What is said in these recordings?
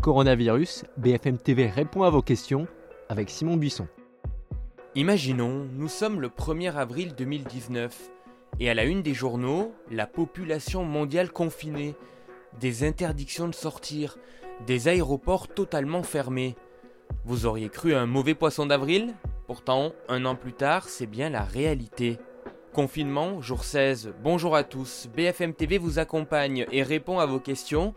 Coronavirus, BFM TV répond à vos questions avec Simon Buisson. Imaginons, nous sommes le 1er avril 2019 et à la une des journaux, la population mondiale confinée, des interdictions de sortir, des aéroports totalement fermés. Vous auriez cru un mauvais poisson d'avril? Pourtant, un an plus tard, c'est bien la réalité. Confinement, jour 16. Bonjour à tous. BFM TV vous accompagne et répond à vos questions.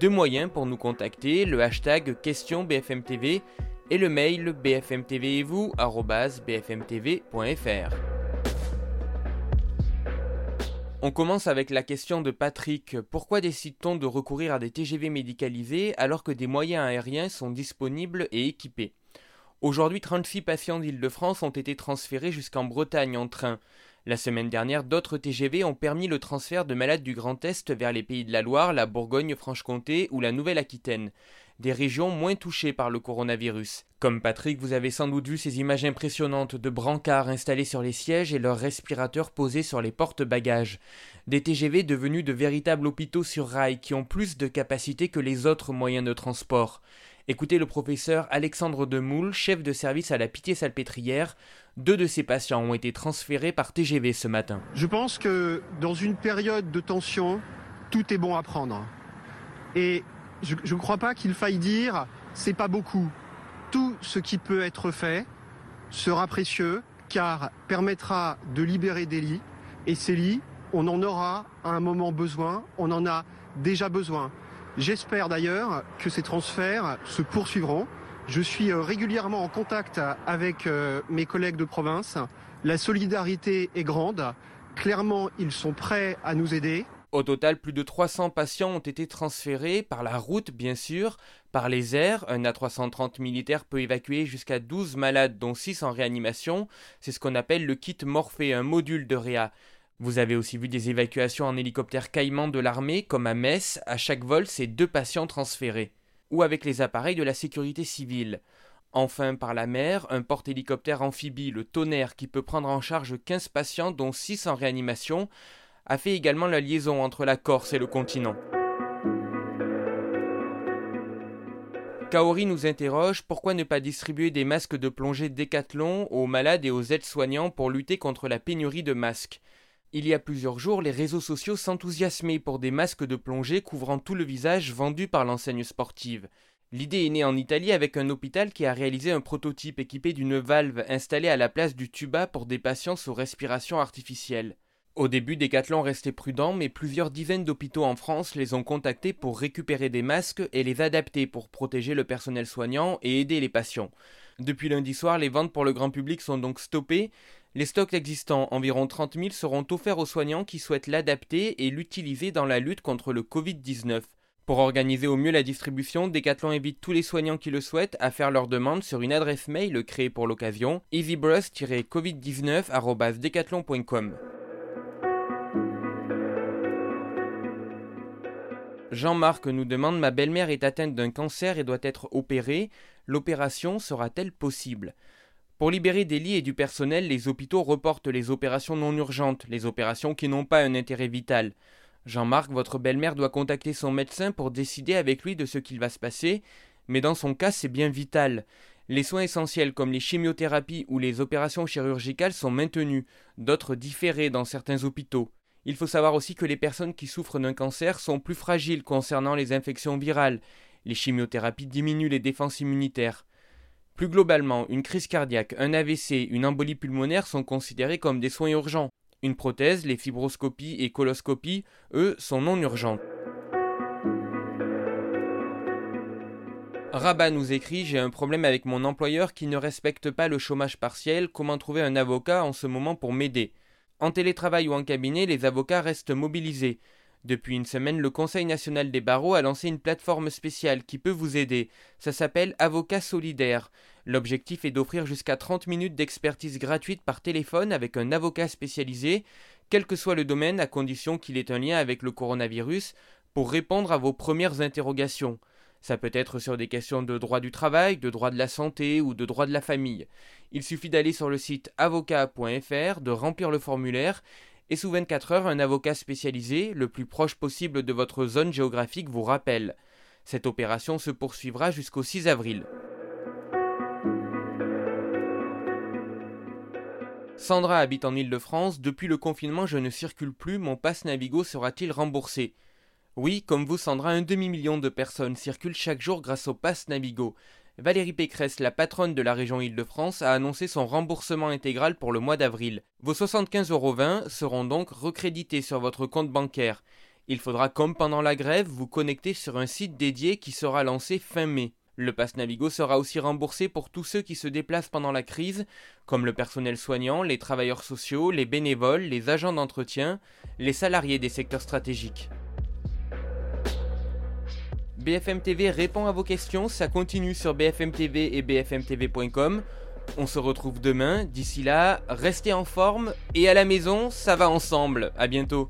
Deux moyens pour nous contacter le hashtag question BFM TV et le mail bfmtv et vous bfmtv.fr. On commence avec la question de Patrick. Pourquoi décide-t-on de recourir à des TGV médicalisés alors que des moyens aériens sont disponibles et équipés? Aujourd'hui, 36 patients d'Île-de-France ont été transférés jusqu'en Bretagne en train. La semaine dernière, d'autres TGV ont permis le transfert de malades du Grand Est vers les pays de la Loire, la Bourgogne-Franche-Comté ou la Nouvelle-Aquitaine, des régions moins touchées par le coronavirus. Comme Patrick, vous avez sans doute vu ces images impressionnantes de brancards installés sur les sièges et leurs respirateurs posés sur les porte-bagages. Des TGV devenus de véritables hôpitaux sur rail qui ont plus de capacité que les autres moyens de transport. Écoutez le professeur Alexandre Demoule, chef de service à la Pitié-Salpêtrière. Deux de ses patients ont été transférés par TGV ce matin. Je pense que dans une période de tension, tout est bon à prendre. Et je ne crois pas qu'il faille dire c'est pas beaucoup. Tout ce qui peut être fait sera précieux car permettra de libérer des lits. Et ces lits, on en aura à un moment besoin, on en a déjà besoin. J'espère d'ailleurs que ces transferts se poursuivront. Je suis euh, régulièrement en contact avec euh, mes collègues de province. La solidarité est grande. Clairement, ils sont prêts à nous aider. Au total, plus de 300 patients ont été transférés par la route, bien sûr, par les airs. Un A330 militaire peut évacuer jusqu'à 12 malades, dont 6 en réanimation. C'est ce qu'on appelle le kit Morphée, un module de réa. Vous avez aussi vu des évacuations en hélicoptère Caïman de l'armée, comme à Metz, à chaque vol, c'est deux patients transférés. Ou avec les appareils de la sécurité civile. Enfin, par la mer, un porte-hélicoptère amphibie, le Tonnerre, qui peut prendre en charge 15 patients, dont 6 en réanimation, a fait également la liaison entre la Corse et le continent. Kaori nous interroge pourquoi ne pas distribuer des masques de plongée Décathlon aux malades et aux aides-soignants pour lutter contre la pénurie de masques? Il y a plusieurs jours, les réseaux sociaux s'enthousiasmaient pour des masques de plongée couvrant tout le visage vendus par l'enseigne sportive. L'idée est née en Italie avec un hôpital qui a réalisé un prototype équipé d'une valve installée à la place du tuba pour des patients sous respiration artificielle. Au début, Decathlon restait prudent, mais plusieurs dizaines d'hôpitaux en France les ont contactés pour récupérer des masques et les adapter pour protéger le personnel soignant et aider les patients. Depuis lundi soir, les ventes pour le grand public sont donc stoppées, les stocks existants, environ 30 000, seront offerts aux soignants qui souhaitent l'adapter et l'utiliser dans la lutte contre le Covid-19. Pour organiser au mieux la distribution, Decathlon invite tous les soignants qui le souhaitent à faire leur demande sur une adresse mail créée pour l'occasion, easybrush-covid19@decathlon.com. Jean-Marc nous demande Ma belle-mère est atteinte d'un cancer et doit être opérée. L'opération sera-t-elle possible? Pour libérer des lits et du personnel, les hôpitaux reportent les opérations non urgentes, les opérations qui n'ont pas un intérêt vital. Jean-Marc, votre belle-mère doit contacter son médecin pour décider avec lui de ce qu'il va se passer, mais dans son cas c'est bien vital. Les soins essentiels comme les chimiothérapies ou les opérations chirurgicales sont maintenus, d'autres différés dans certains hôpitaux. Il faut savoir aussi que les personnes qui souffrent d'un cancer sont plus fragiles concernant les infections virales. Les chimiothérapies diminuent les défenses immunitaires. Plus globalement, une crise cardiaque, un AVC, une embolie pulmonaire sont considérés comme des soins urgents. Une prothèse, les fibroscopies et coloscopies, eux, sont non urgentes. Rabat nous écrit J'ai un problème avec mon employeur qui ne respecte pas le chômage partiel. Comment trouver un avocat en ce moment pour m'aider? En télétravail ou en cabinet, les avocats restent mobilisés. Depuis une semaine, le Conseil national des barreaux a lancé une plateforme spéciale qui peut vous aider. Ça s'appelle Avocat solidaire. L'objectif est d'offrir jusqu'à 30 minutes d'expertise gratuite par téléphone avec un avocat spécialisé, quel que soit le domaine, à condition qu'il ait un lien avec le coronavirus, pour répondre à vos premières interrogations. Ça peut être sur des questions de droit du travail, de droit de la santé ou de droit de la famille. Il suffit d'aller sur le site avocat.fr, de remplir le formulaire et sous 24 heures, un avocat spécialisé, le plus proche possible de votre zone géographique, vous rappelle. Cette opération se poursuivra jusqu'au 6 avril. Sandra habite en Île-de-France. Depuis le confinement, je ne circule plus. Mon passe Navigo sera-t-il remboursé? Oui, comme vous, Sandra, un demi-million de personnes circulent chaque jour grâce au passe Navigo. Valérie Pécresse, la patronne de la région Île-de-France, a annoncé son remboursement intégral pour le mois d'avril. Vos 75,20 euros seront donc recrédités sur votre compte bancaire. Il faudra, comme pendant la grève, vous connecter sur un site dédié qui sera lancé fin mai. Le pass Navigo sera aussi remboursé pour tous ceux qui se déplacent pendant la crise, comme le personnel soignant, les travailleurs sociaux, les bénévoles, les agents d'entretien, les salariés des secteurs stratégiques. BFM TV répond à vos questions, ça continue sur BFM TV et bfmtv.com. On se retrouve demain, d'ici là, restez en forme et à la maison, ça va ensemble. À bientôt.